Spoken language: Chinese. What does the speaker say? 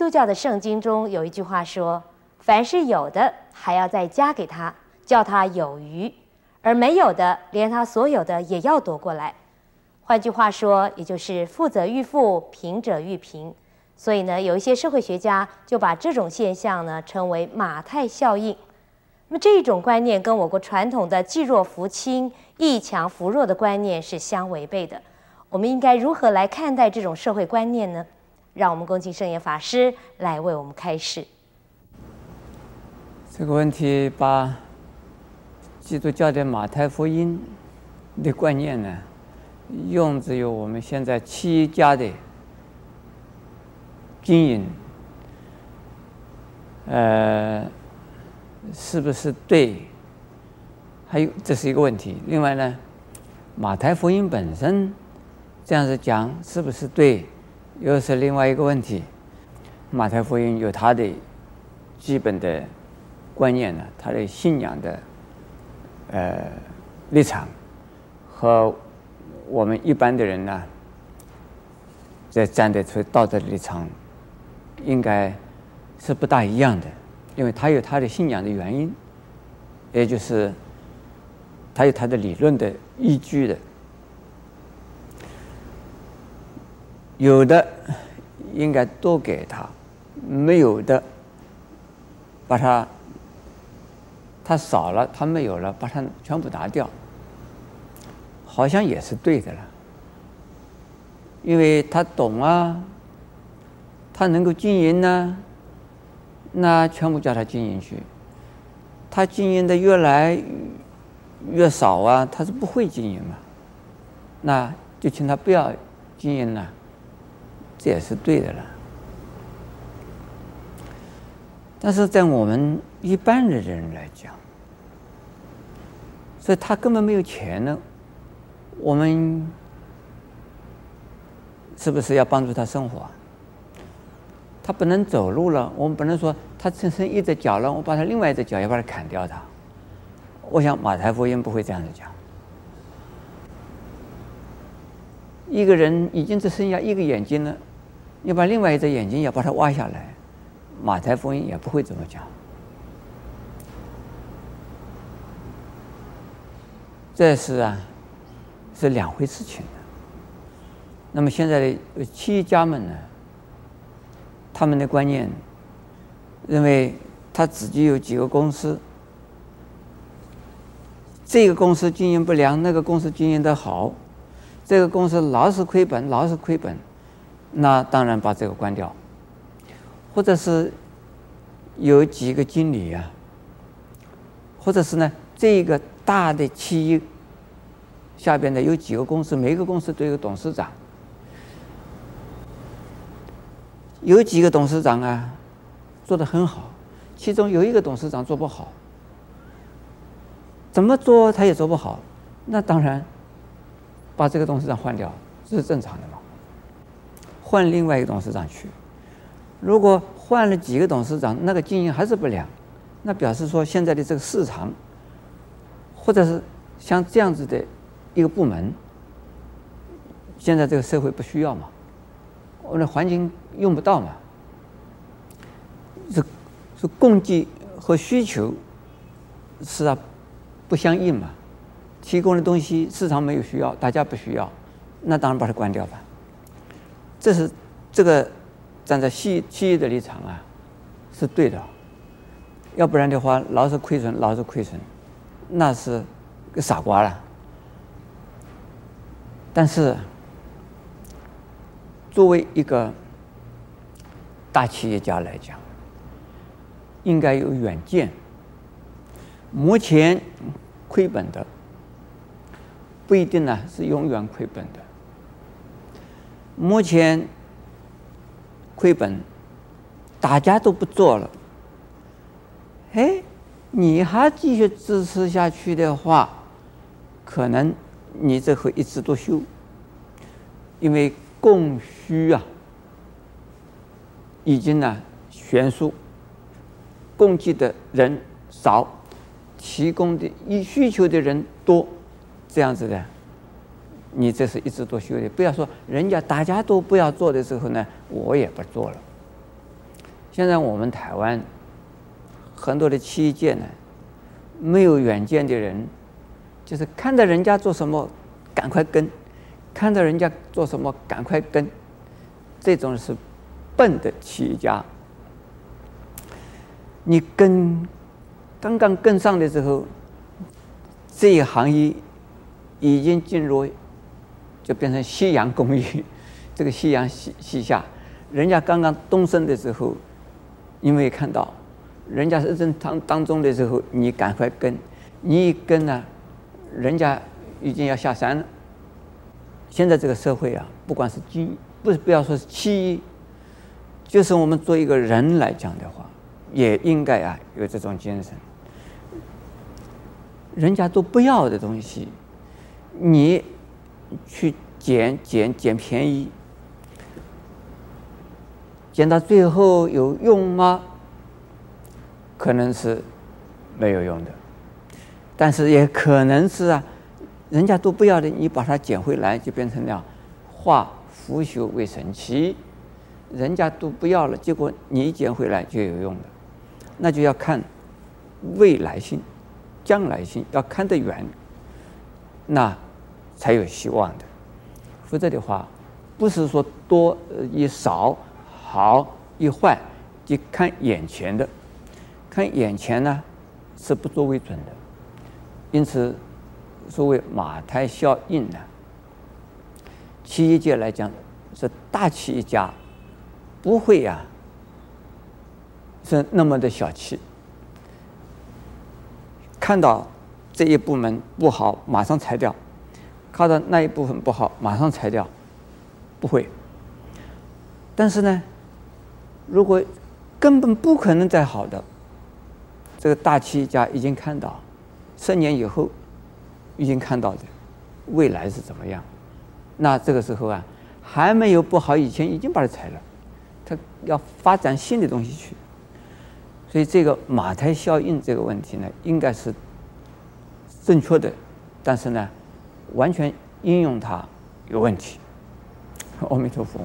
基督教的圣经中有一句话说：“凡是有的，还要再加给他，叫他有余；而没有的，连他所有的也要夺过来。”换句话说，也就是富者愈富，贫者愈贫。所以呢，有一些社会学家就把这种现象呢称为马太效应。那么这种观念跟我国传统的济弱扶倾、益强扶弱的观念是相违背的。我们应该如何来看待这种社会观念呢？让我们恭请圣严法师来为我们开示。这个问题把基督教的马太福音的观念呢，用只有我们现在企业家的经营，呃，是不是对？还有这是一个问题。另外呢，马太福音本身这样子讲是不是对？又是另外一个问题。马太福音有它的基本的观念呢，它的信仰的呃立场和。我们一般的人呢，在站得出道德立场，应该是不大一样的，因为他有他的信仰的原因，也就是他有他的理论的依据的。有的应该多给他，没有的把他他少了，他没有了，把他全部拿掉。好像也是对的了，因为他懂啊，他能够经营呢，那全部叫他经营去。他经营的越来越少啊，他是不会经营嘛，那就请他不要经营了，这也是对的了。但是在我们一般的人来讲，所以他根本没有钱呢。我们是不是要帮助他生活？他不能走路了，我们不能说他只剩一只脚了，我把他另外一只脚也把它砍掉他。我想马太福音不会这样子讲。一个人已经只剩下一个眼睛了，你把另外一只眼睛也把它挖下来，马太福音也不会这么讲。这是啊。是两回事情。那么现在的企业家们呢，他们的观念认为他自己有几个公司，这个公司经营不良，那个公司经营得好，这个公司老是亏本，老是亏本，那当然把这个关掉，或者是有几个经理啊，或者是呢这个大的企业。下边的有几个公司，每个公司都有董事长，有几个董事长啊，做得很好，其中有一个董事长做不好，怎么做他也做不好，那当然把这个董事长换掉，这是正常的嘛。换另外一个董事长去，如果换了几个董事长，那个经营还是不良，那表示说现在的这个市场，或者是像这样子的。一个部门，现在这个社会不需要嘛？我们的环境用不到嘛？是是供给和需求是啊不相应嘛？提供的东西市场没有需要，大家不需要，那当然把它关掉吧。这是这个站在企企业的立场啊，是对的。要不然的话，老是亏损，老是亏损，那是个傻瓜了。但是，作为一个大企业家来讲，应该有远见。目前亏本的，不一定呢是永远亏本的。目前亏本，大家都不做了，哎，你还继续支持下去的话，可能。你这会一枝独秀，因为供需啊已经呢悬殊，供给的人少，提供的一需求的人多，这样子的，你这是一枝独秀的。不要说人家大家都不要做的时候呢，我也不做了，现在我们台湾很多的企业界呢，没有远见的人，就是看到人家做什么赶快跟，看到人家做什么赶快跟，这种是笨的企业家。你跟刚刚跟上的时候，这一行业已经进入，就变成夕阳公寓。这个夕阳西西下，人家刚刚东升的时候，你没有看到，人家是正当当中的时候，你赶快跟，你一跟呢，人家已经要下山了。现在这个社会啊，不管是企，不是不要说是企业，就是我们做一个人来讲的话，也应该啊有这种精神。人家都不要的东西，你去捡捡捡便宜，捡到最后有用吗？可能是没有用的，但是也可能是啊，人家都不要的，你把它捡回来，就变成了化腐朽为神奇。人家都不要了，结果你捡回来就有用的，那就要看未来性。将来性要看得远，那才有希望的。否则的话，不是说多与少、好与坏，就看眼前的。看眼前呢，是不作为准的。因此，所谓马太效应呢，企业界来讲是大企业家不会呀、是那么的小气。看到这一部门不好，马上裁掉；看到那一部分不好，马上裁掉，不会。但是呢，如果根本不可能再好的，这个大企业家已经看到，十年以后已经看到的未来是怎么样，那这个时候啊，还没有不好以前已经把它裁了，他要发展新的东西去。所以这个马太效应这个问题呢，应该是正确的，但是呢，完全应用它有问题。阿弥陀佛。